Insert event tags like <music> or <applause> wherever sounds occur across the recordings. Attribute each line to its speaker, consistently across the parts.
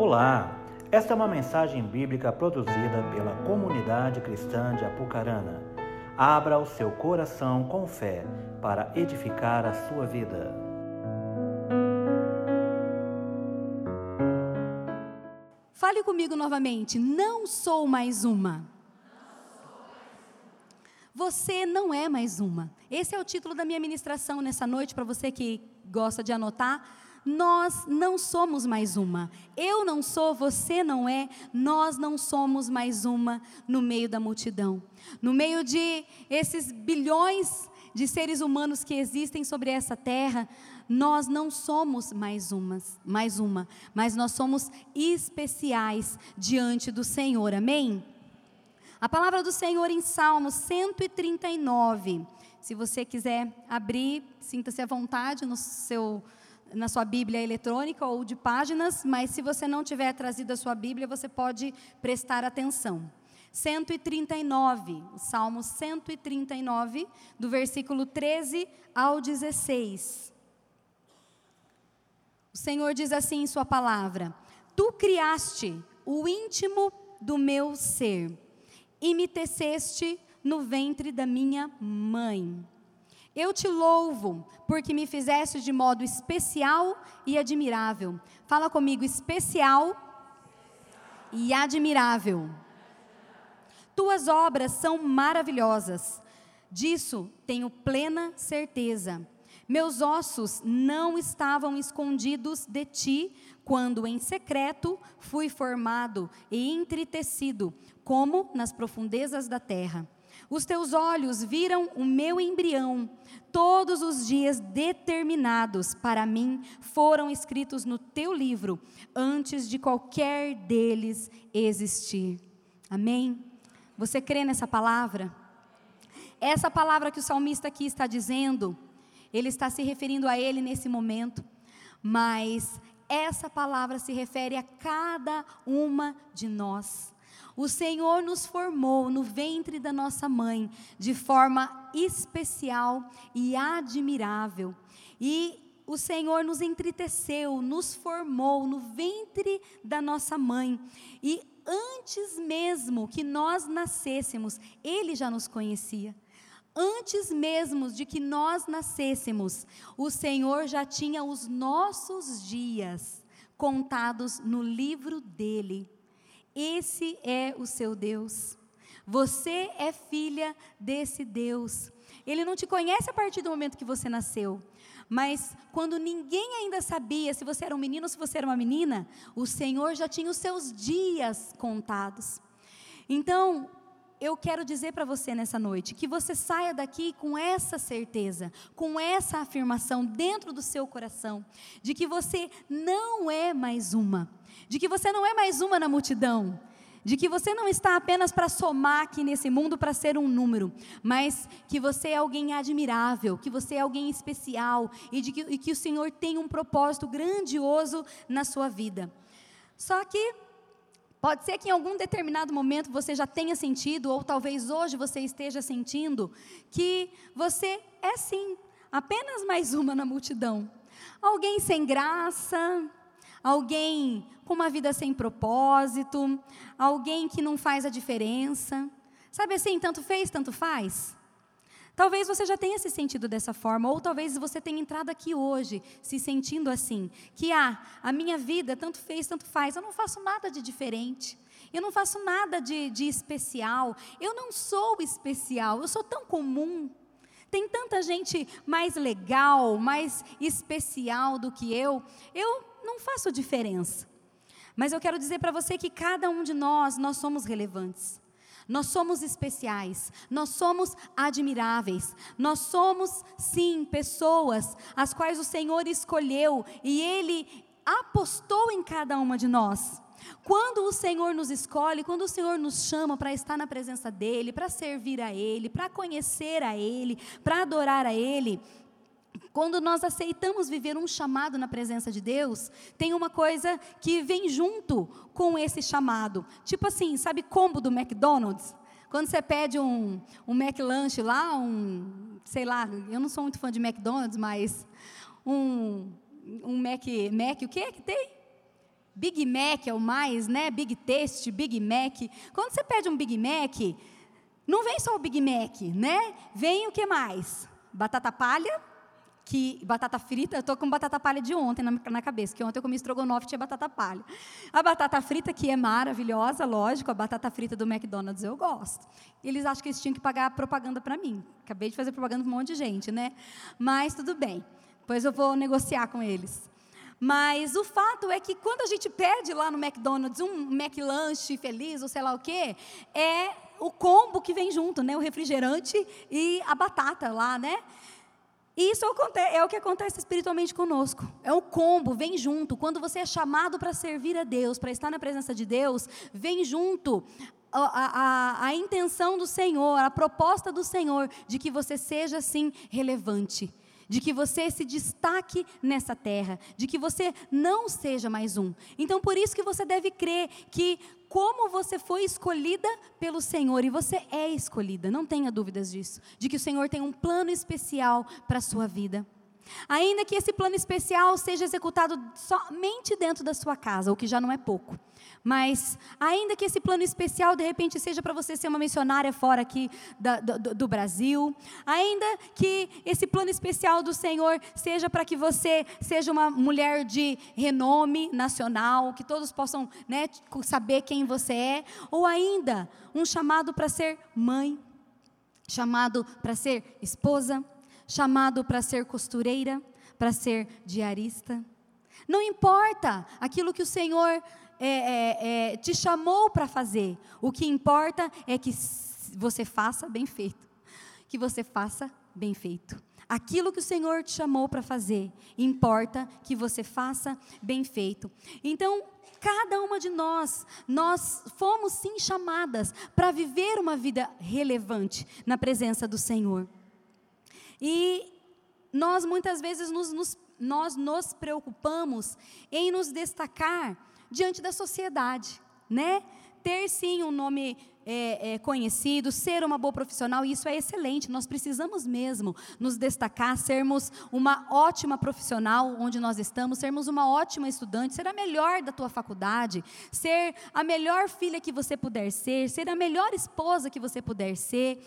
Speaker 1: Olá, esta é uma mensagem bíblica produzida pela comunidade cristã de Apucarana. Abra o seu coração com fé para edificar a sua vida.
Speaker 2: Fale comigo novamente. Não sou mais uma. Você não é mais uma. Esse é o título da minha ministração nessa noite, para você que gosta de anotar. Nós não somos mais uma. Eu não sou, você não é. Nós não somos mais uma no meio da multidão. No meio de esses bilhões de seres humanos que existem sobre essa terra, nós não somos mais umas, mais uma, mas nós somos especiais diante do Senhor. Amém? A palavra do Senhor em Salmo 139. Se você quiser abrir, sinta-se à vontade no seu na sua Bíblia eletrônica ou de páginas, mas se você não tiver trazido a sua Bíblia, você pode prestar atenção. 139, o Salmo 139, do versículo 13 ao 16. O Senhor diz assim em Sua palavra: Tu criaste o íntimo do meu ser e me teceste no ventre da minha mãe. Eu te louvo, porque me fizeste de modo especial e admirável. Fala comigo, especial e admirável. Tuas obras são maravilhosas, disso tenho plena certeza. Meus ossos não estavam escondidos de ti, quando em secreto fui formado e entretecido, como nas profundezas da terra. Os teus olhos viram o meu embrião. Todos os dias determinados para mim foram escritos no teu livro, antes de qualquer deles existir. Amém? Você crê nessa palavra? Essa palavra que o salmista aqui está dizendo, ele está se referindo a ele nesse momento, mas essa palavra se refere a cada uma de nós. O Senhor nos formou no ventre da nossa mãe de forma especial e admirável. E o Senhor nos entreteceu, nos formou no ventre da nossa mãe. E antes mesmo que nós nascêssemos, Ele já nos conhecia. Antes mesmo de que nós nascêssemos, o Senhor já tinha os nossos dias contados no livro dele. Esse é o seu Deus. Você é filha desse Deus. Ele não te conhece a partir do momento que você nasceu. Mas quando ninguém ainda sabia se você era um menino ou se você era uma menina, o Senhor já tinha os seus dias contados. Então, eu quero dizer para você nessa noite que você saia daqui com essa certeza, com essa afirmação dentro do seu coração, de que você não é mais uma, de que você não é mais uma na multidão, de que você não está apenas para somar aqui nesse mundo para ser um número, mas que você é alguém admirável, que você é alguém especial e, de que, e que o Senhor tem um propósito grandioso na sua vida. Só que Pode ser que em algum determinado momento você já tenha sentido, ou talvez hoje você esteja sentindo, que você é sim apenas mais uma na multidão. Alguém sem graça, alguém com uma vida sem propósito, alguém que não faz a diferença. Sabe assim, tanto fez, tanto faz? Talvez você já tenha se sentido dessa forma, ou talvez você tenha entrado aqui hoje se sentindo assim, que ah, a minha vida tanto fez, tanto faz, eu não faço nada de diferente. Eu não faço nada de, de especial. Eu não sou especial. Eu sou tão comum. Tem tanta gente mais legal, mais especial do que eu. Eu não faço diferença. Mas eu quero dizer para você que cada um de nós, nós somos relevantes. Nós somos especiais, nós somos admiráveis, nós somos, sim, pessoas as quais o Senhor escolheu e Ele apostou em cada uma de nós. Quando o Senhor nos escolhe, quando o Senhor nos chama para estar na presença dEle, para servir a Ele, para conhecer a Ele, para adorar a Ele, quando nós aceitamos viver um chamado na presença de Deus, tem uma coisa que vem junto com esse chamado. Tipo assim, sabe combo do McDonald's? Quando você pede um, um McLanche lá, um, sei lá, eu não sou muito fã de McDonald's, mas um, um Mac, Mac, o que é que tem? Big Mac é o mais, né? Big Taste, Big Mac. Quando você pede um Big Mac, não vem só o Big Mac, né? Vem o que mais? Batata palha, que batata frita, eu tô com batata palha de ontem na, na cabeça, que ontem eu comi estrogonofe e tinha batata palha. A batata frita, que é maravilhosa, lógico, a batata frita do McDonald's eu gosto. Eles acham que eles tinham que pagar propaganda para mim. Acabei de fazer propaganda para um monte de gente, né? Mas tudo bem. Depois eu vou negociar com eles. Mas o fato é que quando a gente pede lá no McDonald's um McLanche feliz ou sei lá o quê, é o combo que vem junto, né? O refrigerante e a batata lá, né? Isso é o que acontece espiritualmente conosco. É o combo, vem junto. Quando você é chamado para servir a Deus, para estar na presença de Deus, vem junto a, a, a, intenção do Senhor, a proposta do Senhor de que você seja, assim, relevante. De que você se destaque nessa terra, de que você não seja mais um. Então, por isso que você deve crer que como você foi escolhida pelo Senhor, e você é escolhida, não tenha dúvidas disso, de que o Senhor tem um plano especial para a sua vida. Ainda que esse plano especial seja executado somente dentro da sua casa, o que já não é pouco. Mas, ainda que esse plano especial, de repente, seja para você ser uma missionária fora aqui da, do, do, Brasil, ainda que esse plano especial do Senhor seja para que você seja uma mulher de renome nacional, que todos possam né, saber quem você é, ou ainda um chamado para ser mãe, chamado para ser esposa, chamado para ser costureira, para ser diarista. Não importa aquilo que o Senhor é, é, é, te chamou para fazer, o que importa é que você faça bem feito. Que você faça bem feito. Aquilo que o Senhor te chamou para fazer, importa que você faça bem feito. Então, cada uma de nós, nós fomos sim chamadas para viver uma vida relevante na presença do Senhor. E nós muitas vezes nos, nos, nós nos preocupamos em nos destacar diante da sociedade, né? Ter sim um nome é, é, conhecido, ser uma boa profissional, isso é excelente. Nós precisamos mesmo nos destacar, sermos uma ótima profissional onde nós estamos, sermos uma ótima estudante, ser a melhor da tua faculdade, ser a melhor filha que você puder ser, ser a melhor esposa que você puder ser.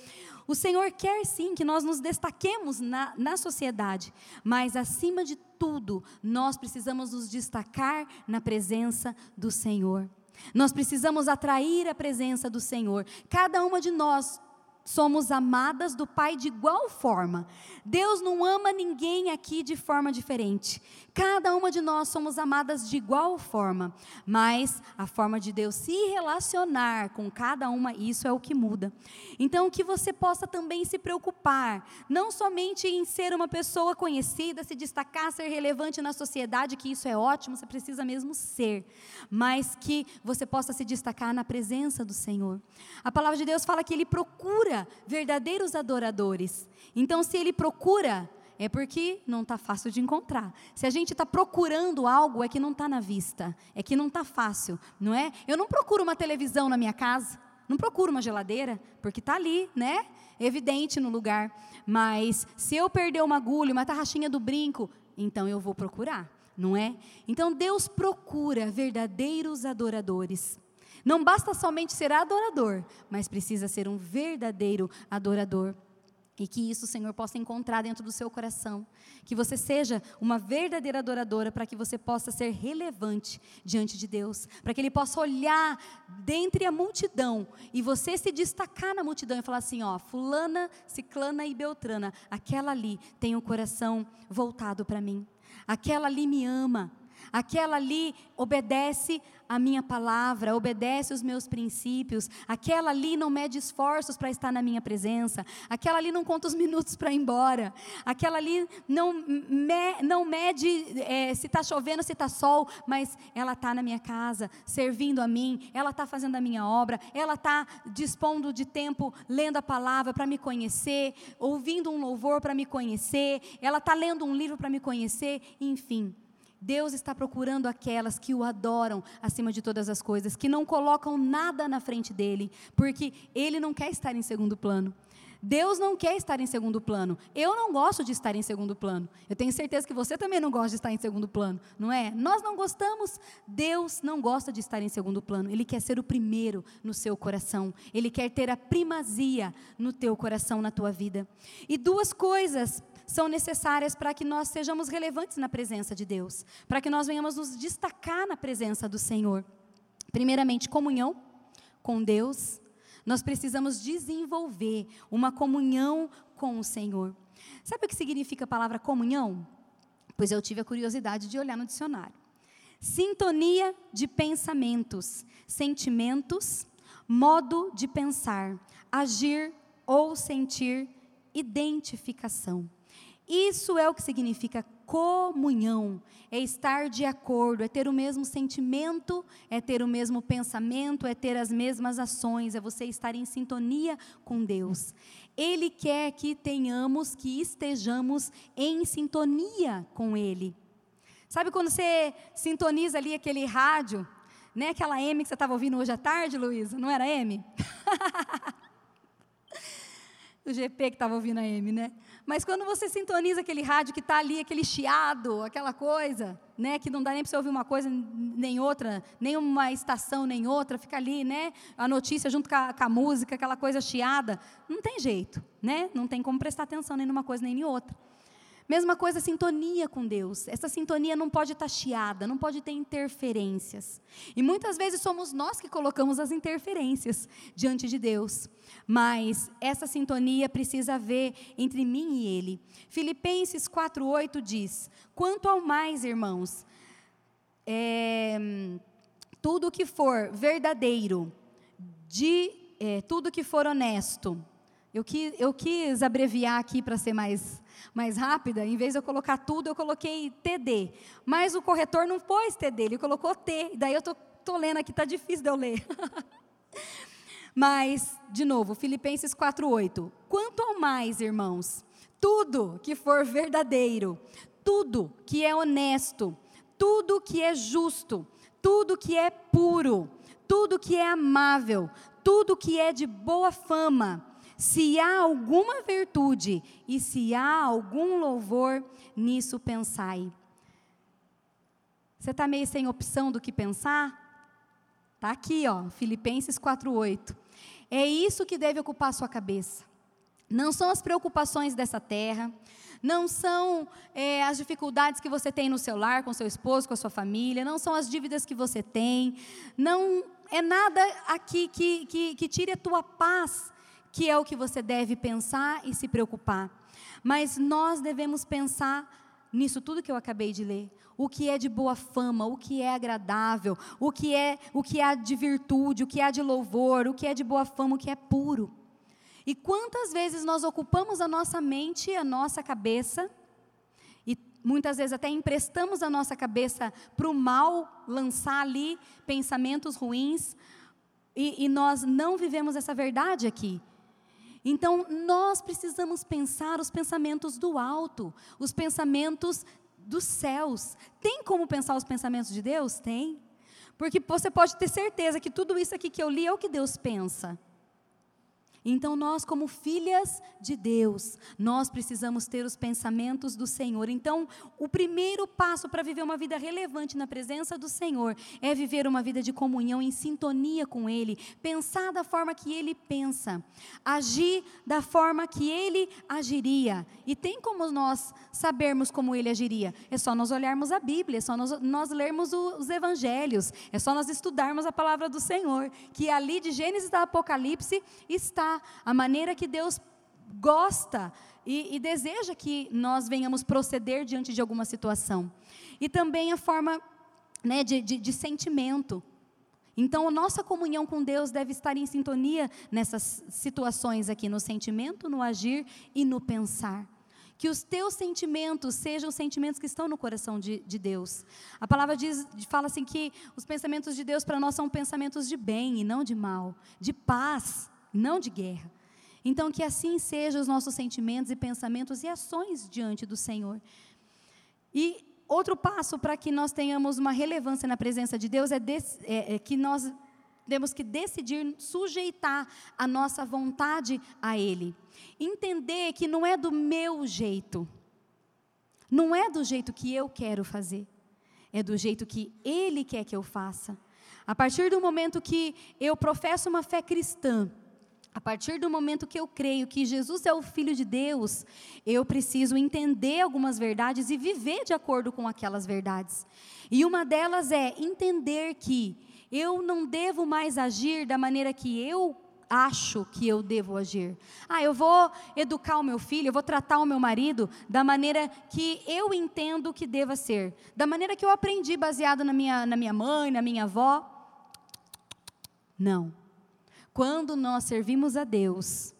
Speaker 2: O Senhor quer sim que nós nos destaquemos na, na sociedade, mas acima de tudo, nós precisamos nos destacar na presença do Senhor. Nós precisamos atrair a presença do Senhor. Cada uma de nós somos amadas do Pai de igual forma. Deus não ama ninguém aqui de forma diferente. Cada uma de nós somos amadas de igual forma, mas a forma de Deus se relacionar com cada uma, isso é o que muda. Então, que você possa também se preocupar, não somente em ser uma pessoa conhecida, se destacar, ser relevante na sociedade, que isso é ótimo, você precisa mesmo ser, mas que você possa se destacar na presença do Senhor. A palavra de Deus fala que Ele procura verdadeiros adoradores. Então, se Ele procura, é porque não está fácil de encontrar. Se a gente está procurando algo, é que não está na vista, é que não está fácil, não é? Eu não procuro uma televisão na minha casa, não procuro uma geladeira, porque está ali, né? Evidente no lugar. Mas se eu perder uma agulha, uma tarraxinha do brinco, então eu vou procurar, não é? Então Deus procura verdadeiros adoradores. Não basta somente ser adorador, mas precisa ser um verdadeiro adorador. E que isso Senhor possa encontrar dentro do seu coração. Que você seja uma verdadeira adoradora, para que você possa ser relevante diante de Deus. Para que Ele possa olhar dentre a multidão e você se destacar na multidão e falar assim: ó, Fulana, Ciclana e Beltrana, aquela ali tem o coração voltado para mim. Aquela ali me ama. Aquela ali obedece a minha palavra, obedece os meus princípios. Aquela ali não mede esforços para estar na minha presença. Aquela ali não conta os minutos para ir embora. Aquela ali não, me, não mede é, se está chovendo, se está sol, mas ela está na minha casa, servindo a mim. Ela está fazendo a minha obra. Ela está dispondo de tempo lendo a palavra para me conhecer, ouvindo um louvor para me conhecer. Ela está lendo um livro para me conhecer. Enfim. Deus está procurando aquelas que o adoram acima de todas as coisas, que não colocam nada na frente dele, porque ele não quer estar em segundo plano. Deus não quer estar em segundo plano. Eu não gosto de estar em segundo plano. Eu tenho certeza que você também não gosta de estar em segundo plano, não é? Nós não gostamos. Deus não gosta de estar em segundo plano. Ele quer ser o primeiro no seu coração. Ele quer ter a primazia no teu coração, na tua vida. E duas coisas são necessárias para que nós sejamos relevantes na presença de Deus, para que nós venhamos nos destacar na presença do Senhor. Primeiramente, comunhão com Deus nós precisamos desenvolver uma comunhão com o Senhor. Sabe o que significa a palavra comunhão? Pois eu tive a curiosidade de olhar no dicionário. Sintonia de pensamentos, sentimentos, modo de pensar, agir ou sentir, identificação. Isso é o que significa comunhão, é estar de acordo, é ter o mesmo sentimento, é ter o mesmo pensamento, é ter as mesmas ações, é você estar em sintonia com Deus. Ele quer que tenhamos, que estejamos em sintonia com Ele. Sabe quando você sintoniza ali aquele rádio, né, aquela M que você estava ouvindo hoje à tarde, Luísa? Não era M? <laughs> o GP que estava ouvindo a M, né? Mas quando você sintoniza aquele rádio que está ali, aquele chiado, aquela coisa, né, que não dá nem para você ouvir uma coisa nem outra, nem uma estação nem outra, fica ali, né, a notícia junto com a, com a música, aquela coisa chiada, não tem jeito, né? Não tem como prestar atenção nem numa coisa nem em outra. Mesma coisa, sintonia com Deus. Essa sintonia não pode estar chiada, não pode ter interferências. E muitas vezes somos nós que colocamos as interferências diante de Deus. Mas essa sintonia precisa haver entre mim e Ele. Filipenses 4,8 diz: Quanto ao mais, irmãos, é, tudo que for verdadeiro, de é, tudo que for honesto. Eu quis, eu quis abreviar aqui para ser mais mais rápida, em vez de eu colocar tudo, eu coloquei TD. Mas o corretor não pôs TD, ele colocou T. Daí eu tô, tô lendo aqui, tá difícil de eu ler. <laughs> Mas, de novo, Filipenses 4:8. Quanto ao mais, irmãos, tudo que for verdadeiro, tudo que é honesto, tudo que é justo, tudo que é puro, tudo que é amável, tudo que é de boa fama, se há alguma virtude e se há algum louvor, nisso pensai. Você está meio sem opção do que pensar? Está aqui, ó, Filipenses 4,8. É isso que deve ocupar sua cabeça. Não são as preocupações dessa terra, não são é, as dificuldades que você tem no seu lar, com seu esposo, com a sua família, não são as dívidas que você tem, não é nada aqui que, que, que tire a tua paz que é o que você deve pensar e se preocupar. Mas nós devemos pensar nisso tudo que eu acabei de ler. O que é de boa fama, o que é agradável, o que é o que há de virtude, o que há de louvor, o que é de boa fama, o que é puro. E quantas vezes nós ocupamos a nossa mente, a nossa cabeça, e muitas vezes até emprestamos a nossa cabeça para o mal lançar ali pensamentos ruins, e, e nós não vivemos essa verdade aqui. Então, nós precisamos pensar os pensamentos do alto, os pensamentos dos céus. Tem como pensar os pensamentos de Deus? Tem. Porque você pode ter certeza que tudo isso aqui que eu li é o que Deus pensa. Então, nós, como filhas de Deus, nós precisamos ter os pensamentos do Senhor. Então, o primeiro passo para viver uma vida relevante na presença do Senhor é viver uma vida de comunhão, em sintonia com Ele, pensar da forma que Ele pensa, agir da forma que Ele agiria. E tem como nós sabermos como Ele agiria? É só nós olharmos a Bíblia, é só nós, nós lermos os Evangelhos, é só nós estudarmos a palavra do Senhor, que ali de Gênesis a Apocalipse está a maneira que Deus gosta e, e, deseja que nós venhamos proceder diante de alguma situação. E também a forma né, de, de, de sentimento. Então, a nossa comunhão com Deus deve estar em sintonia nessas situações aqui, no sentimento, no agir e no pensar. Que os teus sentimentos sejam os sentimentos que estão no coração de, de Deus. A palavra diz, fala assim que os pensamentos de Deus para nós são pensamentos de bem e não de mal, de paz não de guerra. Então, que assim sejam os nossos sentimentos e pensamentos e ações diante do Senhor. E outro passo para que nós tenhamos uma relevância na presença de Deus é, é, é que nós temos que decidir sujeitar a nossa vontade a Ele. Entender que não é do meu jeito, não é do jeito que eu quero fazer, é do jeito que Ele quer que eu faça. A partir do momento que eu professo uma fé cristã, a partir do momento que eu creio que Jesus é o Filho de Deus, eu preciso entender algumas verdades e viver de acordo com aquelas verdades. E uma delas é entender que eu não devo mais agir da maneira que eu acho que eu devo agir. Ah, eu vou educar o meu filho, eu vou tratar o meu marido da maneira que eu entendo que deva ser, da maneira que eu aprendi baseado na minha, na minha mãe, na minha avó. Não. Quando nós servimos a Deus,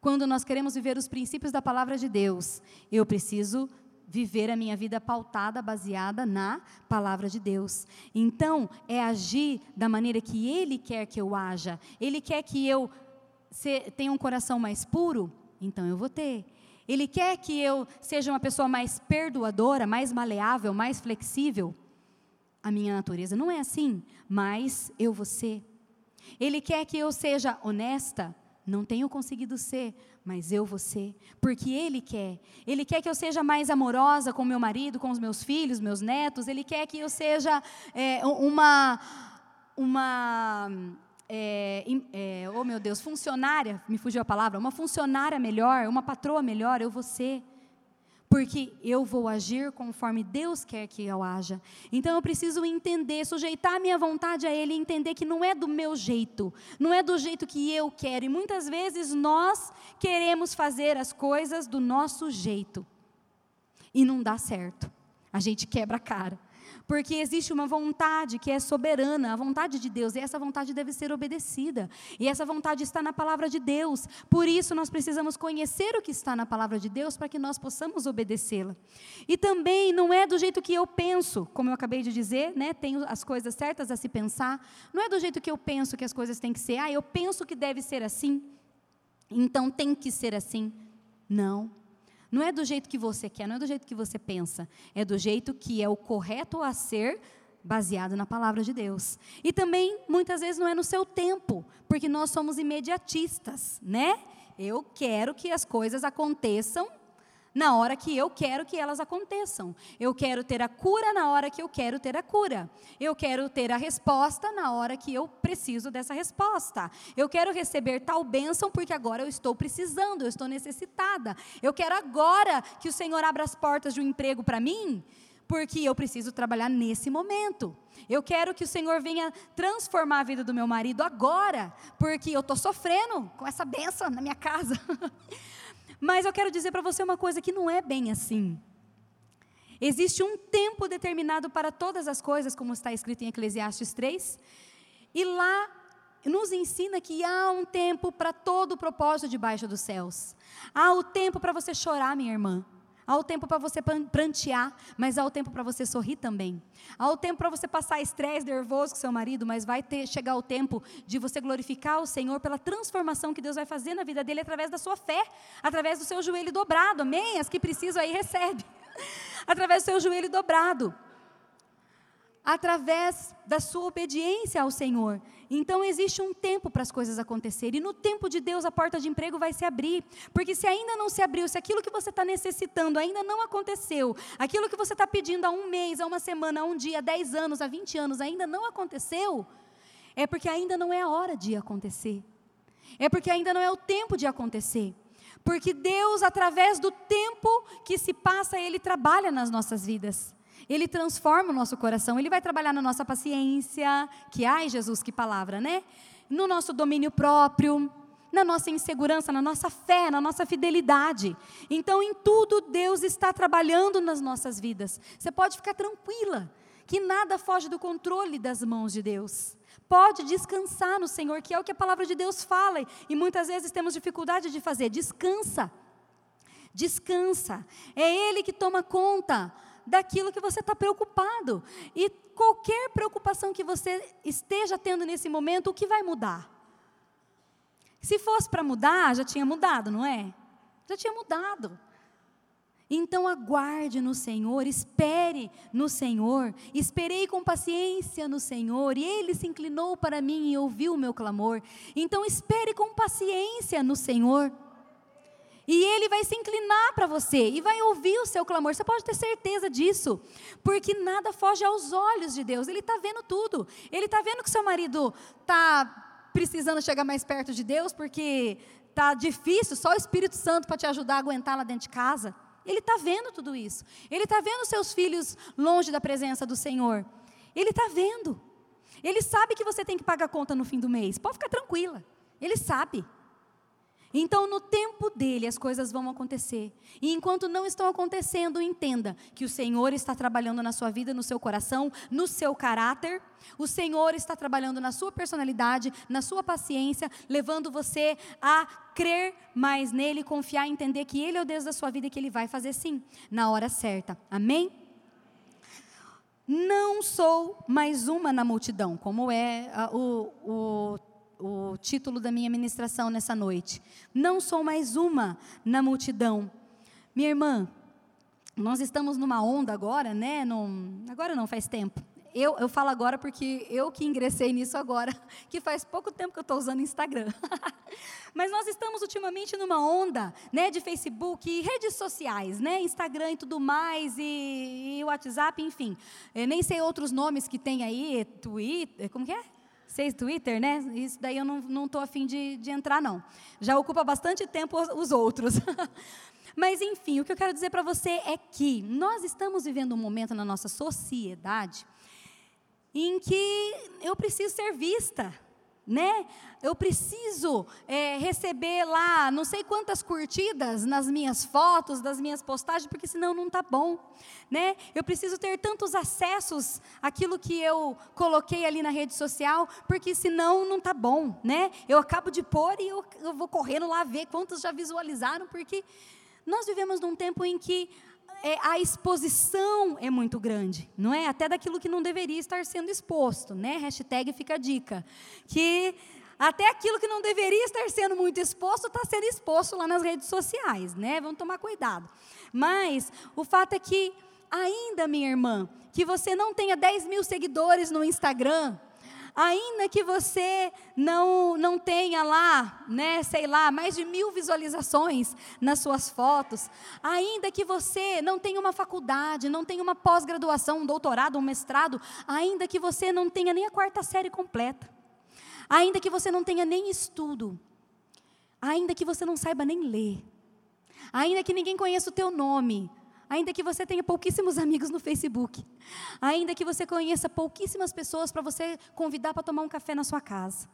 Speaker 2: quando nós queremos viver os princípios da palavra de Deus, eu preciso viver a minha vida pautada, baseada na palavra de Deus. Então, é agir da maneira que Ele quer que eu haja. Ele quer que eu tenha um coração mais puro, então eu vou ter. Ele quer que eu seja uma pessoa mais perdoadora, mais maleável, mais flexível. A minha natureza não é assim, mas eu vou ser. Ele quer que eu seja honesta, não tenho conseguido ser, mas eu vou ser, porque Ele quer. Ele quer que eu seja mais amorosa com meu marido, com os meus filhos, meus netos. Ele quer que eu seja é, uma, uma é, é, oh meu Deus, funcionária, me fugiu a palavra, uma funcionária melhor, uma patroa melhor, eu vou ser porque eu vou agir conforme Deus quer que eu haja. Então eu preciso entender, sujeitar a minha vontade a Ele, entender que não é do meu jeito, não é do jeito que eu quero. E muitas vezes nós queremos fazer as coisas do nosso jeito e não dá certo. A gente quebra a cara. Porque existe uma vontade que é soberana, a vontade de Deus, e essa vontade deve ser obedecida. E essa vontade está na palavra de Deus. Por isso nós precisamos conhecer o que está na palavra de Deus para que nós possamos obedecê-la. E também não é do jeito que eu penso, como eu acabei de dizer, né? Tenho as coisas certas a se pensar. Não é do jeito que eu penso que as coisas têm que ser. Ah, eu penso que deve ser assim. Então tem que ser assim. Não. Não é do jeito que você quer, não é do jeito que você pensa, é do jeito que é o correto a ser baseado na palavra de Deus. E também muitas vezes não é no seu tempo, porque nós somos imediatistas, né? Eu quero que as coisas aconteçam na hora que eu quero que elas aconteçam. Eu quero ter a cura na hora que eu quero ter a cura. Eu quero ter a resposta na hora que eu preciso dessa resposta. Eu quero receber tal bênção porque agora eu estou precisando, eu estou necessitada. Eu quero agora que o Senhor abra as portas de um emprego para mim porque eu preciso trabalhar nesse momento. Eu quero que o Senhor venha transformar a vida do meu marido agora, porque eu estou sofrendo com essa benção na minha casa. <laughs> Mas eu quero dizer para você uma coisa que não é bem assim. Existe um tempo determinado para todas as coisas, como está escrito em Eclesiastes 3, e lá nos ensina que há um tempo para todo o propósito debaixo dos céus. Há o tempo para você chorar, minha irmã. Há o tempo para você prantear, mas há o tempo para você sorrir também. Há o tempo para você passar estresse, nervoso com seu marido, mas vai ter, chegar o tempo de você glorificar o Senhor pela transformação que Deus vai fazer na vida dele através da sua fé, através do seu joelho dobrado. Amém? As que precisam aí recebe. <laughs> através do seu joelho dobrado através da sua obediência ao Senhor. Então existe um tempo para as coisas acontecerem. E no tempo de Deus a porta de emprego vai se abrir. Porque se ainda não se abriu, se aquilo que você está necessitando ainda não aconteceu, aquilo que você está pedindo há um mês, há uma semana, há um dia, há dez anos, há vinte anos ainda não aconteceu, é porque ainda não é a hora de acontecer. É porque ainda não é o tempo de acontecer. Porque Deus, através do tempo que se passa, Ele trabalha nas nossas vidas. Ele transforma o nosso coração, ele vai trabalhar na nossa paciência, que ai Jesus, que palavra, né? No nosso domínio próprio, na nossa insegurança, na nossa fé, na nossa fidelidade. Então, em tudo Deus está trabalhando nas nossas vidas. Você pode ficar tranquila, que nada foge do controle das mãos de Deus. Pode descansar no Senhor, que é o que a palavra de Deus fala, e muitas vezes temos dificuldade de fazer. Descansa. Descansa. É Ele que toma conta daquilo que você está preocupado. E qualquer preocupação que você esteja tendo nesse momento, o que vai mudar? Se fosse para mudar, já tinha mudado, não é? Já tinha mudado. Então aguarde no Senhor, espere no Senhor. Esperei com paciência no Senhor, e ele se inclinou para mim e ouviu o meu clamor. Então espere com paciência no Senhor. E ele vai se inclinar para você e vai ouvir o seu clamor. Você pode ter certeza disso, porque nada foge aos olhos de Deus. Ele está vendo tudo. Ele está vendo que seu marido está precisando chegar mais perto de Deus, porque está difícil, só o Espírito Santo para te ajudar a aguentar lá dentro de casa. Ele está vendo tudo isso. Ele está vendo seus filhos longe da presença do Senhor. Ele está vendo. Ele sabe que você tem que pagar a conta no fim do mês. Pode ficar tranquila. Ele sabe. Então, no tempo dele, as coisas vão acontecer. E enquanto não estão acontecendo, entenda que o Senhor está trabalhando na sua vida, no seu coração, no seu caráter. O Senhor está trabalhando na sua personalidade, na sua paciência, levando você a crer mais nele, confiar, entender que Ele é o Deus da sua vida e que Ele vai fazer sim, na hora certa. Amém? Não sou mais uma na multidão, como é o, o o título da minha ministração nessa noite. Não sou mais uma na multidão. Minha irmã, nós estamos numa onda agora, né? Num, agora não, faz tempo. Eu, eu falo agora porque eu que ingressei nisso agora, <laughs> que faz pouco tempo que eu estou usando Instagram. <laughs> Mas nós estamos ultimamente numa onda né, de Facebook e redes sociais, né, Instagram e tudo mais, e, e WhatsApp, enfim. Eu nem sei outros nomes que tem aí, Twitter, como que é? Vocês Twitter, né? Isso daí eu não estou afim de, de entrar, não. Já ocupa bastante tempo os, os outros. <laughs> Mas, enfim, o que eu quero dizer para você é que nós estamos vivendo um momento na nossa sociedade em que eu preciso ser vista né? Eu preciso é, receber lá não sei quantas curtidas nas minhas fotos, das minhas postagens, porque senão não está bom, né? Eu preciso ter tantos acessos àquilo que eu coloquei ali na rede social, porque senão não está bom, né? Eu acabo de pôr e eu, eu vou correndo lá ver quantos já visualizaram, porque nós vivemos num tempo em que é, a exposição é muito grande, não é? Até daquilo que não deveria estar sendo exposto, né? Hashtag fica a dica. Que até aquilo que não deveria estar sendo muito exposto está sendo exposto lá nas redes sociais, né? Vamos tomar cuidado. Mas o fato é que, ainda, minha irmã, que você não tenha 10 mil seguidores no Instagram, ainda que você não, não tenha lá, né, sei lá, mais de mil visualizações nas suas fotos, ainda que você não tenha uma faculdade, não tenha uma pós-graduação, um doutorado, um mestrado, ainda que você não tenha nem a quarta série completa, ainda que você não tenha nem estudo, ainda que você não saiba nem ler, ainda que ninguém conheça o teu nome, ainda que você tenha pouquíssimos amigos no Facebook, ainda que você conheça pouquíssimas pessoas para você convidar para tomar um café na sua casa.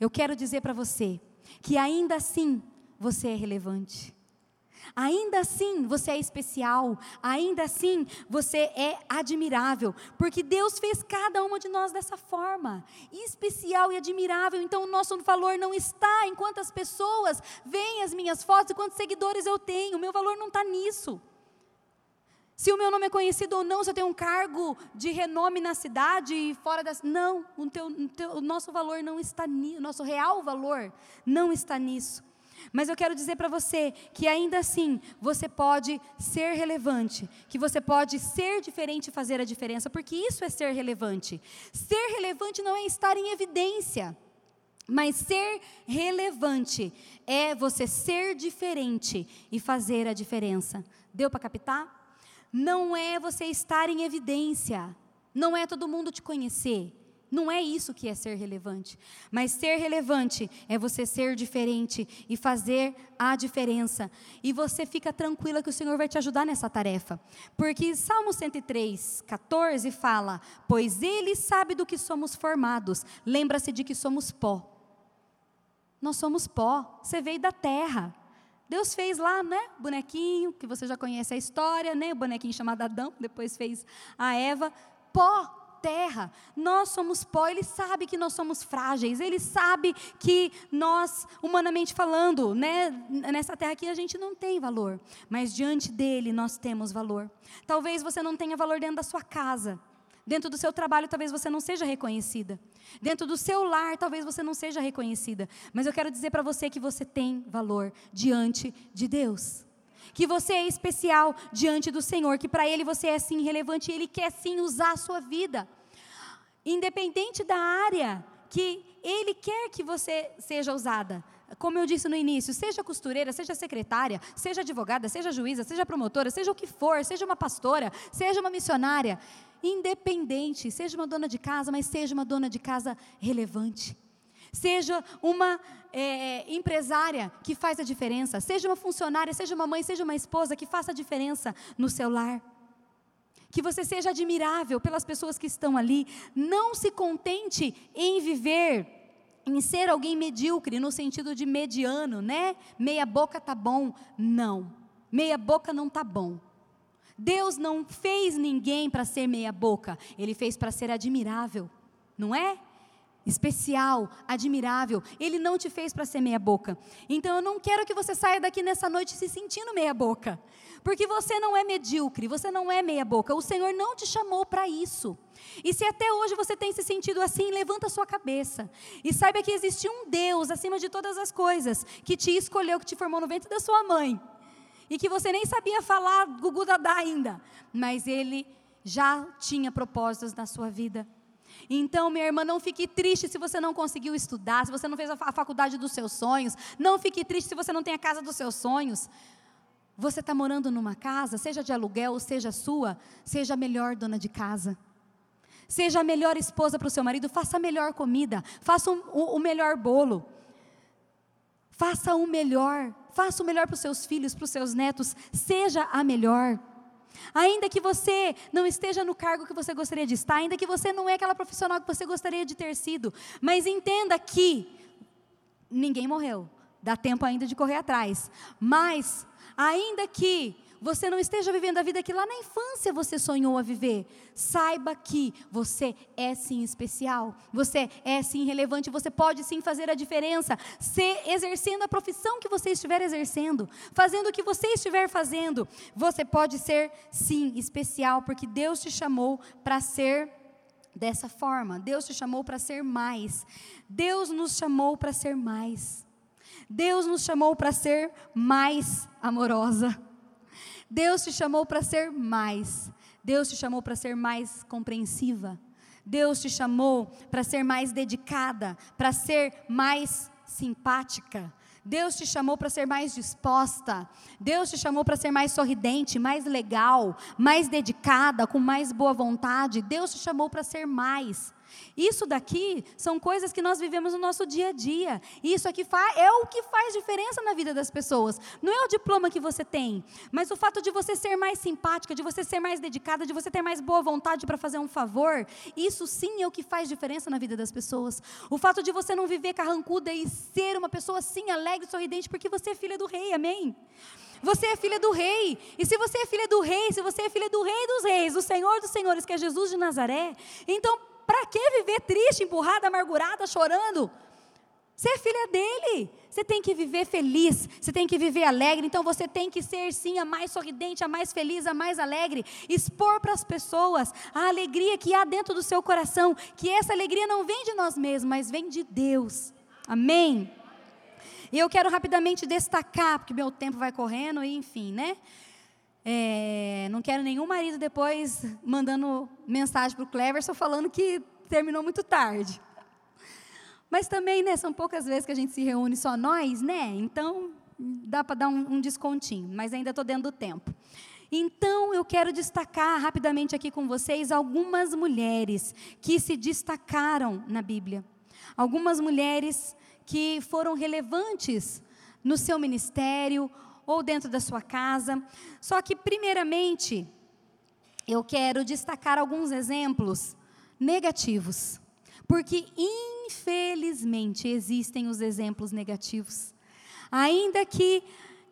Speaker 2: Eu quero dizer para você que ainda assim você é relevante. Ainda assim você é especial, ainda assim você é admirável, porque Deus fez cada uma de nós dessa forma, especial e admirável. Então o nosso valor não está em quantas pessoas veem as minhas fotos e quantos seguidores eu tenho, o meu valor não está nisso. Se o meu nome é conhecido ou não, se eu tenho um cargo de renome na cidade e fora das. Não, o, teu, o, teu, o nosso valor não está nisso, o nosso real valor não está nisso. Mas eu quero dizer para você que ainda assim você pode ser relevante, que você pode ser diferente e fazer a diferença, porque isso é ser relevante. Ser relevante não é estar em evidência. Mas ser relevante é você ser diferente e fazer a diferença. Deu para captar? Não é você estar em evidência, não é todo mundo te conhecer. Não é isso que é ser relevante. Mas ser relevante é você ser diferente e fazer a diferença. E você fica tranquila que o Senhor vai te ajudar nessa tarefa. Porque Salmo 103, 14 fala: Pois Ele sabe do que somos formados, lembra-se de que somos pó. Nós somos pó, você veio da terra. Deus fez lá, né, bonequinho, que você já conhece a história, né, o bonequinho chamado Adão, depois fez a Eva, pó, terra. Nós somos pó, ele sabe que nós somos frágeis, ele sabe que nós, humanamente falando, né, nessa terra aqui a gente não tem valor, mas diante dele nós temos valor. Talvez você não tenha valor dentro da sua casa. Dentro do seu trabalho, talvez você não seja reconhecida. Dentro do seu lar, talvez você não seja reconhecida. Mas eu quero dizer para você que você tem valor diante de Deus. que você é especial diante do Senhor, que para Ele você é sim relevante Ele quer sim usar a sua vida. Independente da área que Ele quer que você seja usada. Como eu disse no início, seja costureira, seja secretária, seja advogada, seja juíza, seja promotora, seja o que for, seja uma pastora, seja uma missionária, independente, seja uma dona de casa, mas seja uma dona de casa relevante. Seja uma é, empresária que faz a diferença, seja uma funcionária, seja uma mãe, seja uma esposa que faça a diferença no seu lar. Que você seja admirável pelas pessoas que estão ali. Não se contente em viver em ser alguém medíocre, no sentido de mediano, né? Meia boca tá bom. Não. Meia boca não tá bom. Deus não fez ninguém para ser meia boca, ele fez para ser admirável. Não é? Especial, admirável. Ele não te fez para ser meia boca. Então eu não quero que você saia daqui nessa noite se sentindo meia boca. Porque você não é medíocre, você não é meia boca. O Senhor não te chamou para isso. E se até hoje você tem se sentido assim, levanta sua cabeça. E saiba que existe um Deus acima de todas as coisas, que te escolheu, que te formou no ventre da sua mãe. E que você nem sabia falar Gugu Dadá ainda. Mas Ele já tinha propósitos na sua vida. Então, minha irmã, não fique triste se você não conseguiu estudar, se você não fez a faculdade dos seus sonhos. Não fique triste se você não tem a casa dos seus sonhos. Você está morando numa casa, seja de aluguel ou seja sua, seja a melhor dona de casa. Seja a melhor esposa para o seu marido, faça a melhor comida, faça um, o, o melhor bolo. Faça o melhor, faça o melhor para os seus filhos, para os seus netos, seja a melhor. Ainda que você não esteja no cargo que você gostaria de estar, ainda que você não é aquela profissional que você gostaria de ter sido, mas entenda que ninguém morreu, dá tempo ainda de correr atrás. Mas, ainda que você não esteja vivendo a vida que lá na infância você sonhou a viver, saiba que você é sim especial, você é sim relevante, você pode sim fazer a diferença, se exercendo a profissão que você estiver exercendo, fazendo o que você estiver fazendo, você pode ser sim especial, porque Deus te chamou para ser dessa forma, Deus te chamou para ser mais, Deus nos chamou para ser mais. Deus nos chamou para ser mais amorosa. Deus te chamou para ser mais. Deus te chamou para ser mais compreensiva. Deus te chamou para ser mais dedicada, para ser mais simpática. Deus te chamou para ser mais disposta. Deus te chamou para ser mais sorridente, mais legal, mais dedicada, com mais boa vontade. Deus te chamou para ser mais. Isso daqui são coisas que nós vivemos no nosso dia a dia. Isso aqui é o que faz diferença na vida das pessoas. Não é o diploma que você tem, mas o fato de você ser mais simpática, de você ser mais dedicada, de você ter mais boa vontade para fazer um favor. Isso sim é o que faz diferença na vida das pessoas. O fato de você não viver carrancuda e ser uma pessoa assim alegre, sorridente, porque você é filha do rei. Amém? Você é filha do rei. E se você é filha do rei, se você é filha do rei dos reis, do Senhor dos senhores, que é Jesus de Nazaré, então para que viver triste, empurrada, amargurada, chorando? Você é filha dele. Você tem que viver feliz, você tem que viver alegre. Então você tem que ser sim a mais sorridente, a mais feliz, a mais alegre. Expor para as pessoas a alegria que há dentro do seu coração. Que essa alegria não vem de nós mesmos, mas vem de Deus. Amém? E eu quero rapidamente destacar, porque meu tempo vai correndo, e enfim, né? É, não quero nenhum marido depois mandando mensagem para o Cleverson falando que terminou muito tarde. Mas também, né, são poucas vezes que a gente se reúne só nós, né? Então, dá para dar um, um descontinho, mas ainda estou dentro do tempo. Então, eu quero destacar rapidamente aqui com vocês algumas mulheres que se destacaram na Bíblia. Algumas mulheres que foram relevantes no seu ministério ou dentro da sua casa. Só que, primeiramente, eu quero destacar alguns exemplos negativos. Porque, infelizmente, existem os exemplos negativos. Ainda que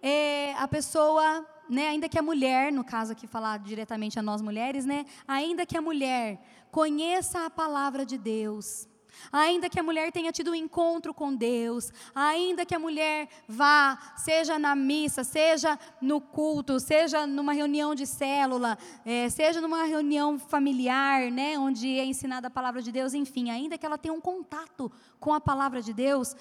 Speaker 2: é, a pessoa, né, ainda que a mulher, no caso aqui falar diretamente a nós mulheres, né, ainda que a mulher conheça a palavra de Deus, Ainda que a mulher tenha tido um encontro com Deus, ainda que a mulher vá, seja na missa, seja no culto, seja numa reunião de célula, é, seja numa reunião familiar, né, onde é ensinada a palavra de Deus, enfim, ainda que ela tenha um contato com a palavra de Deus,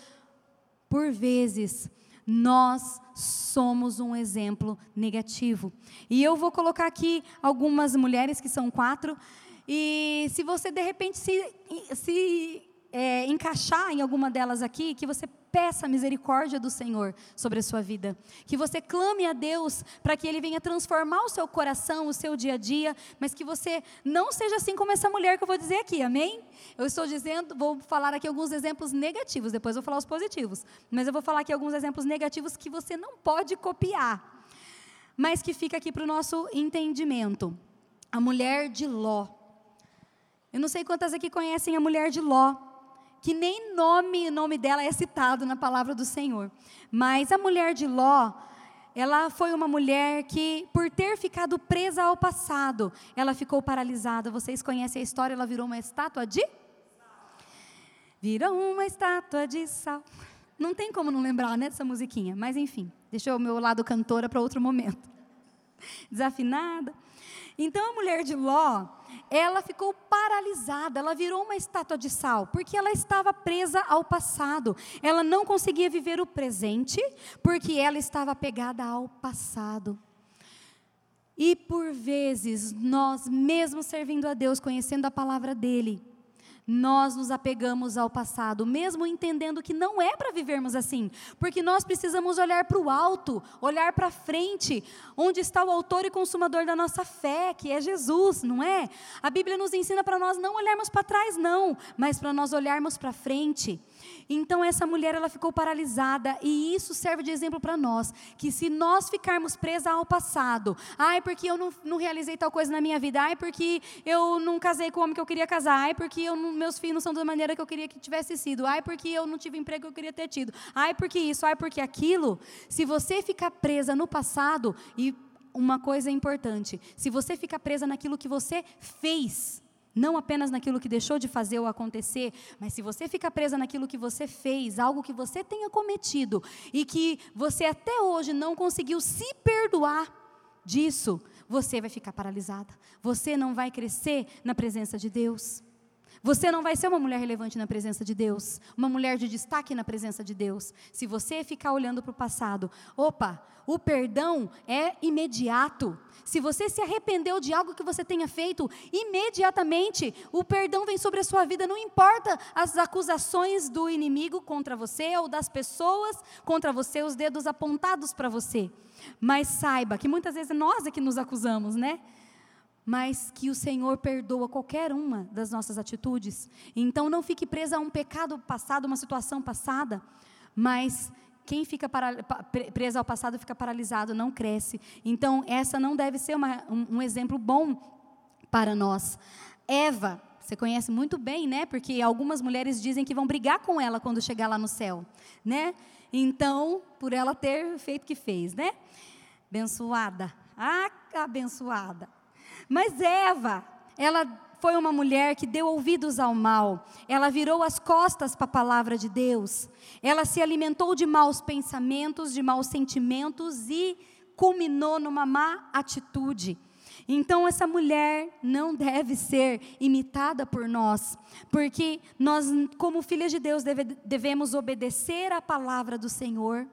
Speaker 2: por vezes nós somos um exemplo negativo. E eu vou colocar aqui algumas mulheres, que são quatro, e se você de repente se, se é, encaixar em alguma delas aqui, que você peça a misericórdia do Senhor sobre a sua vida. Que você clame a Deus para que Ele venha transformar o seu coração, o seu dia a dia, mas que você não seja assim como essa mulher que eu vou dizer aqui, amém? Eu estou dizendo, vou falar aqui alguns exemplos negativos, depois vou falar os positivos, mas eu vou falar aqui alguns exemplos negativos que você não pode copiar, mas que fica aqui para o nosso entendimento. A mulher de Ló. Eu não sei quantas aqui conhecem a mulher de Ló que nem nome, nome dela é citado na palavra do Senhor. Mas a mulher de Ló, ela foi uma mulher que, por ter ficado presa ao passado, ela ficou paralisada. Vocês conhecem a história? Ela virou uma estátua de? Virou uma estátua de sal. Não tem como não lembrar, né, dessa musiquinha. Mas enfim, deixa o meu lado cantora para outro momento. <laughs> Desafinada. Então a mulher de Ló, ela ficou paralisada, ela virou uma estátua de sal, porque ela estava presa ao passado. Ela não conseguia viver o presente, porque ela estava pegada ao passado. E por vezes, nós, mesmo servindo a Deus, conhecendo a palavra dEle, nós nos apegamos ao passado, mesmo entendendo que não é para vivermos assim, porque nós precisamos olhar para o alto, olhar para frente, onde está o autor e consumador da nossa fé, que é Jesus, não é? A Bíblia nos ensina para nós não olharmos para trás, não, mas para nós olharmos para frente. Então essa mulher ela ficou paralisada e isso serve de exemplo para nós, que se nós ficarmos presas ao passado, ai porque eu não, não, realizei tal coisa na minha vida, ai porque eu não casei com o homem que eu queria casar, ai porque eu meus filhos não são da maneira que eu queria que tivesse sido, ai porque eu não tive emprego que eu queria ter tido, ai porque isso, ai porque aquilo, se você ficar presa no passado e uma coisa importante, se você ficar presa naquilo que você fez, não apenas naquilo que deixou de fazer ou acontecer, mas se você fica presa naquilo que você fez, algo que você tenha cometido e que você até hoje não conseguiu se perdoar disso, você vai ficar paralisada. Você não vai crescer na presença de Deus. Você não vai ser uma mulher relevante na presença de Deus, uma mulher de destaque na presença de Deus, se você ficar olhando para o passado. Opa, o perdão é imediato. Se você se arrependeu de algo que você tenha feito, imediatamente o perdão vem sobre a sua vida, não importa as acusações do inimigo contra você ou das pessoas contra você, os dedos apontados para você. Mas saiba que muitas vezes nós é que nos acusamos, né? Mas que o Senhor perdoa qualquer uma das nossas atitudes. Então não fique presa a um pecado passado, uma situação passada, mas quem fica preso ao passado fica paralisado, não cresce. Então essa não deve ser uma, um, um exemplo bom para nós. Eva, você conhece muito bem, né? Porque algumas mulheres dizem que vão brigar com ela quando chegar lá no céu, né? Então, por ela ter feito o que fez, né? Abençoada. Ah, abençoada. Mas Eva, ela foi uma mulher que deu ouvidos ao mal, ela virou as costas para a palavra de Deus, ela se alimentou de maus pensamentos, de maus sentimentos e culminou numa má atitude. Então, essa mulher não deve ser imitada por nós, porque nós, como filhas de Deus, deve, devemos obedecer à palavra do Senhor.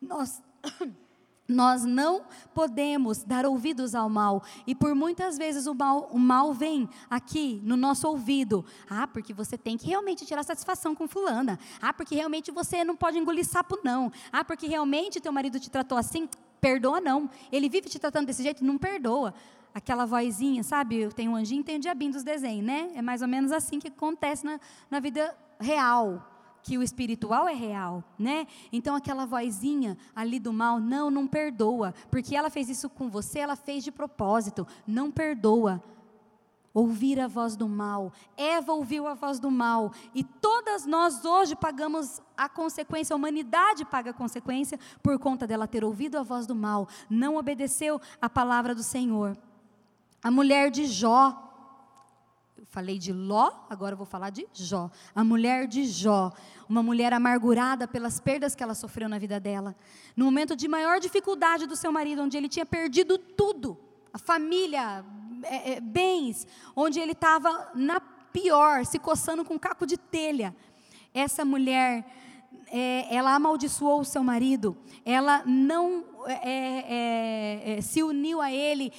Speaker 2: Nós. <coughs> Nós não podemos dar ouvidos ao mal. E por muitas vezes o mal, o mal vem aqui no nosso ouvido. Ah, porque você tem que realmente tirar satisfação com fulana. Ah, porque realmente você não pode engolir sapo, não. Ah, porque realmente teu marido te tratou assim. Perdoa, não. Ele vive te tratando desse jeito, não perdoa. Aquela vozinha, sabe? Tem um anjinho e tem um diabinho dos desenhos, né? É mais ou menos assim que acontece na, na vida real que o espiritual é real, né? Então aquela vozinha ali do mal, não, não perdoa, porque ela fez isso com você, ela fez de propósito, não perdoa. Ouvir a voz do mal. Eva ouviu a voz do mal. E todas nós hoje pagamos a consequência, a humanidade paga a consequência por conta dela ter ouvido a voz do mal, não obedeceu a palavra do Senhor. A mulher de Jó, falei de Ló, agora vou falar de Jó. A mulher de Jó, uma mulher amargurada pelas perdas que ela sofreu na vida dela. No momento de maior dificuldade do seu marido, onde ele tinha perdido tudo, a família, é, é, bens, onde ele estava na pior, se coçando com um caco de telha. Essa mulher é, ela amaldiçoou o seu marido, ela não é, é, é se uniu a ele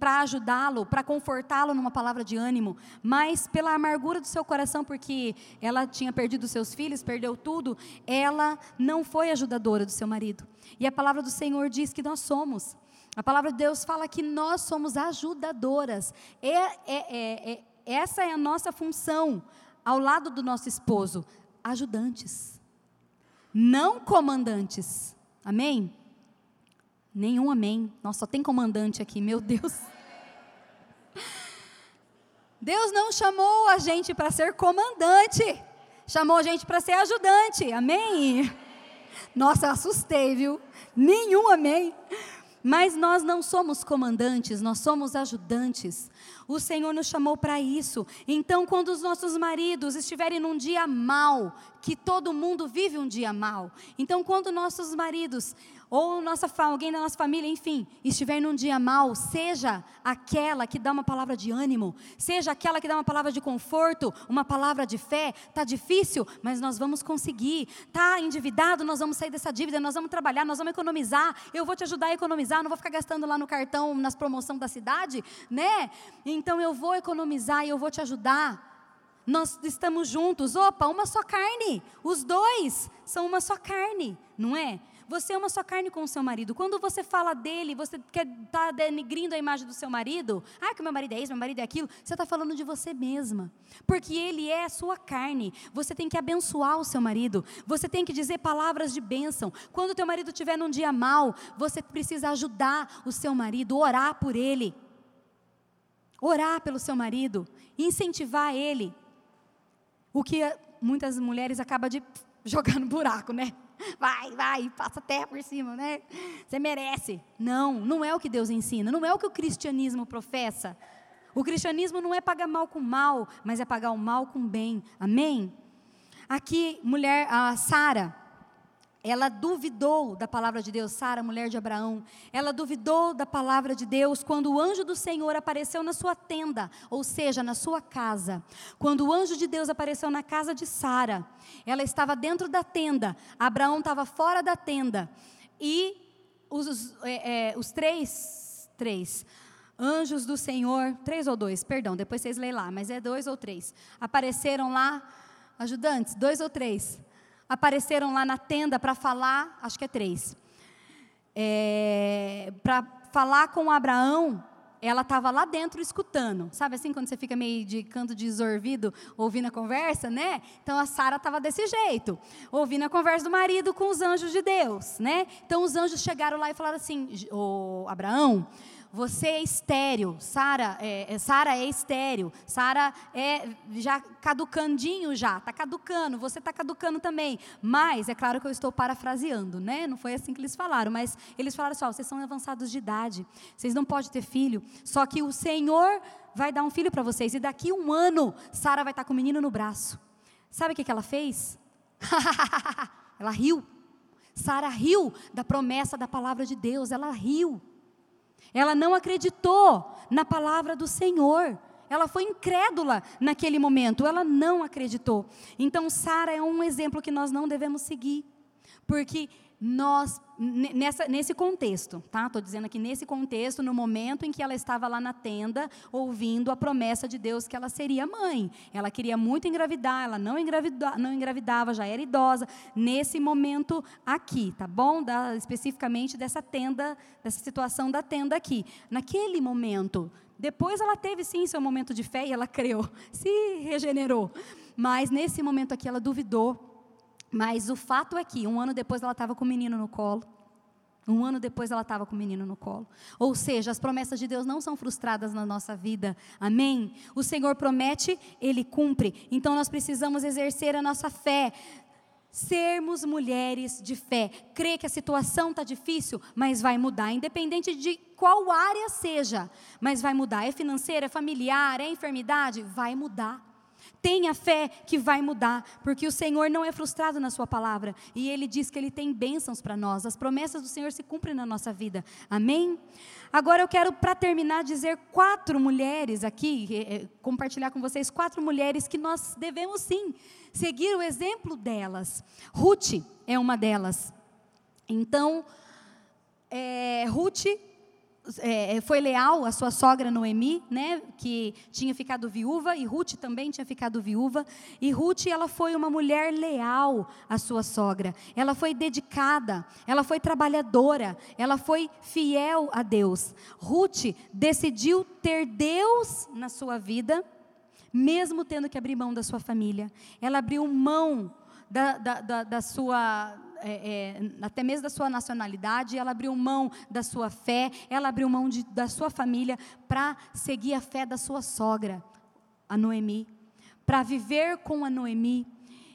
Speaker 2: para ajudá-lo, para confortá-lo numa palavra de ânimo, mas pela amargura do seu coração, porque ela tinha perdido seus filhos, perdeu tudo, ela não foi ajudadora do seu marido. E a palavra do Senhor diz que nós somos. A palavra de Deus fala que nós somos ajudadoras. É, é, é, essa é a nossa função ao lado do nosso esposo, ajudantes, não comandantes. Amém? Nenhum amém. Nossa, só tem comandante aqui, meu Deus. Deus não chamou a gente para ser comandante, chamou a gente para ser ajudante. Amém? Nossa, assustei, viu? Nenhum amém. Mas nós não somos comandantes, nós somos ajudantes. O Senhor nos chamou para isso. Então, quando os nossos maridos estiverem num dia mal, que todo mundo vive um dia mal. Então, quando nossos maridos ou nossa, alguém da nossa família, enfim, estiver num dia mal, seja aquela que dá uma palavra de ânimo, seja aquela que dá uma palavra de conforto, uma palavra de fé. Tá difícil, mas nós vamos conseguir. Tá endividado, nós vamos sair dessa dívida, nós vamos trabalhar, nós vamos economizar. Eu vou te ajudar a economizar, não vou ficar gastando lá no cartão nas promoções da cidade, né? Então eu vou economizar e eu vou te ajudar nós estamos juntos, opa, uma só carne, os dois são uma só carne, não é? Você é uma só carne com o seu marido. Quando você fala dele, você quer estar tá denigrindo a imagem do seu marido. Ah, que meu marido é isso, meu marido é aquilo. Você está falando de você mesma. Porque ele é a sua carne. Você tem que abençoar o seu marido. Você tem que dizer palavras de bênção. Quando o teu marido estiver num dia mal, você precisa ajudar o seu marido, orar por ele. Orar pelo seu marido, incentivar ele. O que muitas mulheres acabam de <laughs> jogar no buraco, né? vai, vai, passa terra por cima, né? Você merece. Não, não é o que Deus ensina, não é o que o cristianismo professa. O cristianismo não é pagar mal com mal, mas é pagar o mal com bem. Amém? Aqui, mulher, a Sara, ela duvidou da palavra de Deus, Sara, mulher de Abraão. Ela duvidou da palavra de Deus quando o anjo do Senhor apareceu na sua tenda, ou seja, na sua casa. Quando o anjo de Deus apareceu na casa de Sara, ela estava dentro da tenda, Abraão estava fora da tenda. E os, os, é, é, os três, três anjos do Senhor, três ou dois, perdão, depois vocês leem lá, mas é dois ou três, apareceram lá, ajudantes, dois ou três apareceram lá na tenda para falar, acho que é três, é, para falar com Abraão. Ela estava lá dentro escutando, sabe assim quando você fica meio de canto desorvido ouvindo a conversa, né? Então a Sara estava desse jeito, ouvindo a conversa do marido com os anjos de Deus, né? Então os anjos chegaram lá e falaram assim: "O Abraão, você é estéreo, Sara é, é, Sara é estéreo, Sara é já caducandinho já, está caducando, você está caducando também. Mas, é claro que eu estou parafraseando, né? Não foi assim que eles falaram, mas eles falaram assim, ó, vocês são avançados de idade, vocês não podem ter filho, só que o Senhor vai dar um filho para vocês, e daqui um ano, Sara vai estar tá com o menino no braço. Sabe o que, que ela fez? <laughs> ela riu. Sara riu da promessa da palavra de Deus, ela riu. Ela não acreditou na palavra do Senhor. Ela foi incrédula naquele momento, ela não acreditou. Então, Sara é um exemplo que nós não devemos seguir, porque nós, nessa, nesse contexto, tá? Estou dizendo aqui nesse contexto, no momento em que ela estava lá na tenda, ouvindo a promessa de Deus que ela seria mãe. Ela queria muito engravidar, ela não, engravida, não engravidava, já era idosa. Nesse momento aqui, tá bom? Da, especificamente dessa tenda, dessa situação da tenda aqui. Naquele momento, depois ela teve sim seu momento de fé e ela <laughs> creu, se regenerou. Mas nesse momento aqui ela duvidou mas o fato é que um ano depois ela estava com o menino no colo. Um ano depois ela estava com o menino no colo. Ou seja, as promessas de Deus não são frustradas na nossa vida. Amém? O Senhor promete, Ele cumpre. Então nós precisamos exercer a nossa fé. Sermos mulheres de fé. Crer que a situação está difícil, mas vai mudar. Independente de qual área seja, mas vai mudar. É financeira, é familiar, é enfermidade? Vai mudar. Tenha fé que vai mudar, porque o Senhor não é frustrado na Sua palavra e Ele diz que Ele tem bênçãos para nós. As promessas do Senhor se cumprem na nossa vida. Amém? Agora eu quero, para terminar, dizer quatro mulheres aqui, eh, compartilhar com vocês quatro mulheres que nós devemos sim seguir o exemplo delas. Ruth é uma delas. Então, é, Ruth é, foi leal à sua sogra Noemi, né, que tinha ficado viúva, e Ruth também tinha ficado viúva. E Ruth, ela foi uma mulher leal à sua sogra. Ela foi dedicada, ela foi trabalhadora, ela foi fiel a Deus. Ruth decidiu ter Deus na sua vida, mesmo tendo que abrir mão da sua família. Ela abriu mão da, da, da, da sua é, é, até mesmo da sua nacionalidade, ela abriu mão da sua fé, ela abriu mão de, da sua família para seguir a fé da sua sogra, a Noemi, para viver com a Noemi.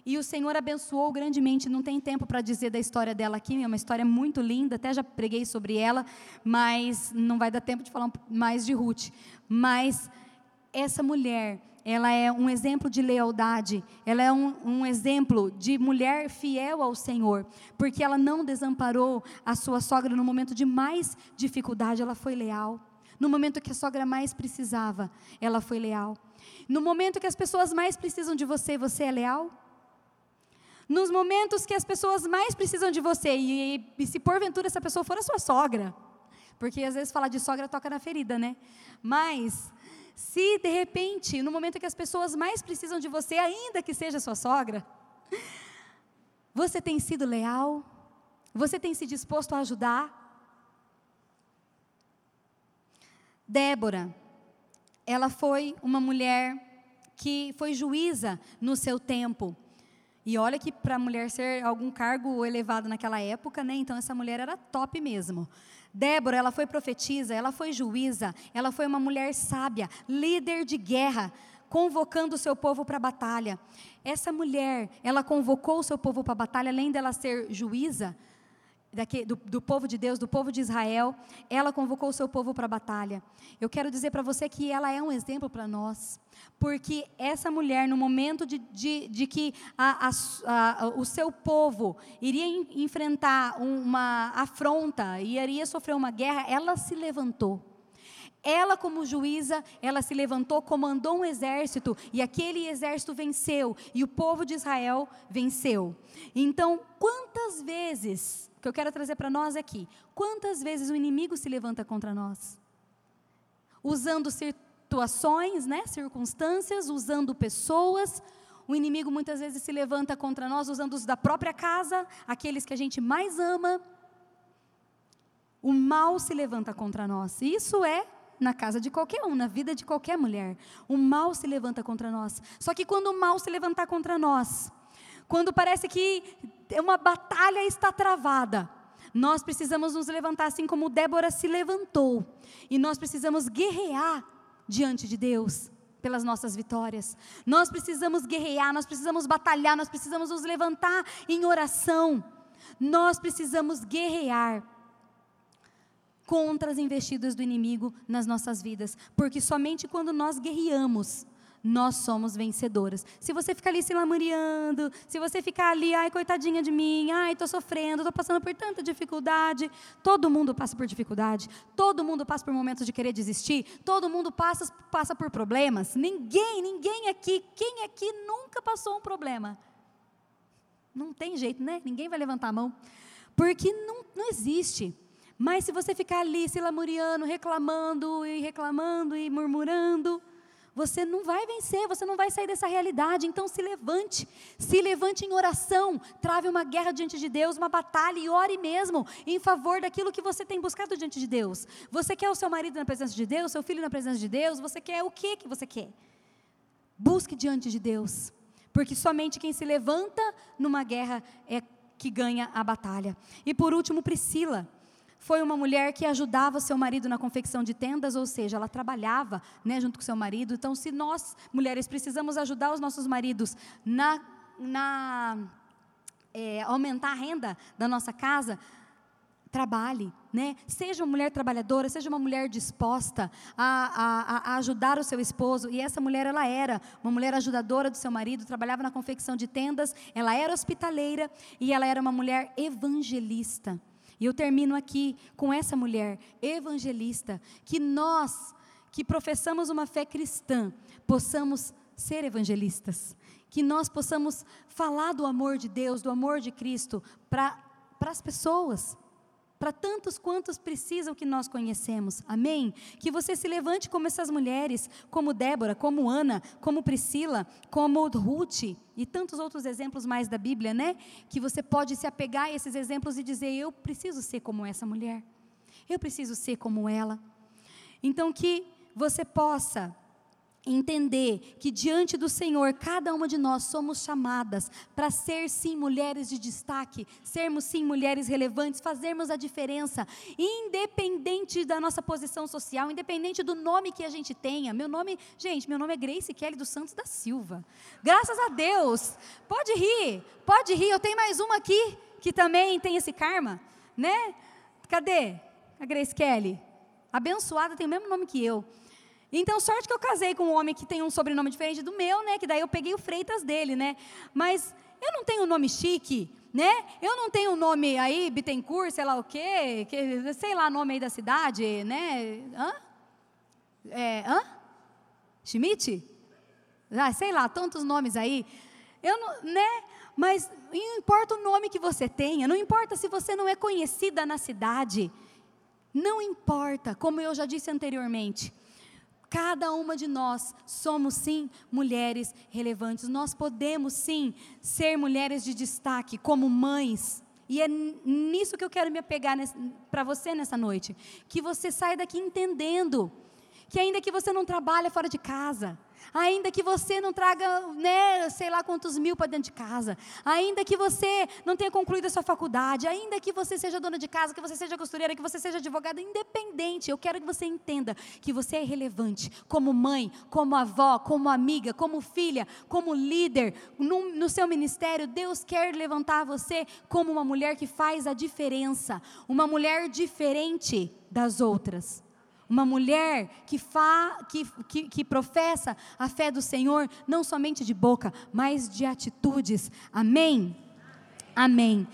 Speaker 2: E o Senhor abençoou grandemente. Não tem tempo para dizer da história dela aqui, é uma história muito linda, até já preguei sobre ela, mas não vai dar tempo de falar mais de Ruth. Mas essa mulher, ela é um exemplo de lealdade, ela é um, um, exemplo de mulher fiel ao Senhor, porque ela não desamparou a sua sogra no momento de mais dificuldade, ela foi leal. No momento que a sogra mais precisava, ela foi leal. No momento que as pessoas mais precisam de você, você é leal? Nos momentos que as pessoas mais precisam de você, e, e se porventura essa pessoa for a sua sogra, porque às vezes falar de sogra toca na ferida, né? Mas se de repente, no momento que as pessoas mais precisam de você, ainda que seja sua sogra, <laughs> você tem sido leal? Você tem se disposto a ajudar? Débora, ela foi uma mulher que foi juíza no seu tempo. E olha que para a mulher ser algum cargo elevado naquela época, né? Então essa mulher era top mesmo. Débora, ela foi profetisa, ela foi juíza, ela foi uma mulher sábia, líder de guerra, convocando o seu povo para a batalha. Essa mulher, ela convocou o seu povo para a batalha, além dela ser juíza, daqui, do, do, povo de Deus, do povo de Israel, ela convocou o seu povo para a batalha. Eu quero dizer para você que ela é um exemplo para nós, porque essa mulher, no momento de, de, de que a, a, a, o seu povo iria enfrentar uma afronta, iria sofrer uma guerra, ela se levantou. Ela, como juíza, ela se levantou, comandou um exército, e aquele exército venceu, e o povo de Israel venceu. Então, quantas vezes que eu quero trazer para nós aqui. Quantas vezes o inimigo se levanta contra nós? Usando situações, né, circunstâncias, usando pessoas. O inimigo muitas vezes se levanta contra nós usando os da própria casa, aqueles que a gente mais ama. O mal se levanta contra nós. Isso é na casa de qualquer um, na vida de qualquer mulher. O mal se levanta contra nós. Só que quando o mal se levantar contra nós, quando parece que uma batalha está travada, nós precisamos nos levantar assim como Débora se levantou. E nós precisamos guerrear diante de Deus pelas nossas vitórias. Nós precisamos guerrear, nós precisamos batalhar, nós precisamos nos levantar em oração. Nós precisamos guerrear contra as investidas do inimigo nas nossas vidas, porque somente quando nós guerreamos nós somos vencedoras. Se você ficar ali se lamuriando, se você ficar ali, ai, coitadinha de mim, ai, estou sofrendo, estou passando por tanta dificuldade. Todo mundo passa por dificuldade, todo mundo passa por momentos de querer desistir, todo mundo passa, passa por problemas. Ninguém, ninguém aqui, quem aqui nunca passou um problema? Não tem jeito, né? Ninguém vai levantar a mão. Porque não, não existe. Mas se você ficar ali se lamuriando, reclamando e reclamando e murmurando, você não vai vencer, você não vai sair dessa realidade. Então se levante, se levante em oração, trave uma guerra diante de Deus, uma batalha e ore mesmo em favor daquilo que você tem buscado diante de Deus. Você quer o seu marido na presença de Deus, seu filho na presença de Deus, você quer o que que você quer? Busque diante de Deus, porque somente quem se levanta numa guerra é que ganha a batalha. E por último, Priscila foi uma mulher que ajudava seu marido na confecção de tendas, ou seja, ela trabalhava né, junto com seu marido. Então, se nós, mulheres, precisamos ajudar os nossos maridos na, na é, aumentar a renda da nossa casa, trabalhe, né? Seja uma mulher trabalhadora, seja uma mulher disposta a, a, a, ajudar o seu esposo. E essa mulher, ela era uma mulher ajudadora do seu marido, trabalhava na confecção de tendas, ela era hospitaleira e ela era uma mulher evangelista. E eu termino aqui com essa mulher evangelista, que nós, que professamos uma fé cristã, possamos ser evangelistas, que nós possamos falar do amor de Deus, do amor de Cristo para as pessoas para tantos quantos precisam que nós conhecemos. Amém? Que você se levante como essas mulheres, como Débora, como Ana, como Priscila, como Ruth e tantos outros exemplos mais da Bíblia, né? Que você pode se apegar a esses exemplos e dizer: eu preciso ser como essa mulher. Eu preciso ser como ela. Então que você possa entender que diante do Senhor, cada uma de nós somos chamadas para ser sim mulheres de destaque, sermos sim mulheres relevantes, fazermos a diferença, independente da nossa posição social, independente do nome que a gente tenha. Meu nome, gente, meu nome é Grace Kelly dos Santos da Silva. Graças a Deus. Pode rir, pode rir. Eu tenho mais uma aqui que também tem esse karma, né? Cadê? A Grace Kelly. Abençoada tem o mesmo nome que eu. Então, sorte que eu casei com um homem que tem um sobrenome diferente do meu, né? Que daí eu peguei o Freitas dele, né? Mas eu não tenho um nome chique, né? Eu não tenho um nome aí, Bittencourt, sei lá o quê, que, sei lá, nome aí da cidade, né? Hã? É, hã? Schmidt? Ah, sei lá, tantos nomes aí. Eu não, né? Mas não importa o nome que você tenha, não importa se você não é conhecida na cidade, não importa, como eu já disse anteriormente. Cada uma de nós somos sim mulheres relevantes. Nós podemos sim ser mulheres de destaque, como mães. E é nisso que eu quero me apegar para você nessa noite. Que você saia daqui entendendo que ainda que você não trabalhe fora de casa, ainda que você não traga, né, sei lá quantos mil para dentro de casa, ainda que você não tenha concluído a sua faculdade, ainda que você seja dona de casa, que você seja costureira, que você seja advogada, independente, eu quero que você entenda que você é relevante como mãe, como avó, como amiga, como filha, como líder, no, no seu ministério, Deus quer levantar você como uma mulher que faz a diferença, uma mulher diferente das outras. Uma mulher que, fa, que, que, que professa a fé do Senhor, não somente de boca, mas de atitudes. Amém? Amém.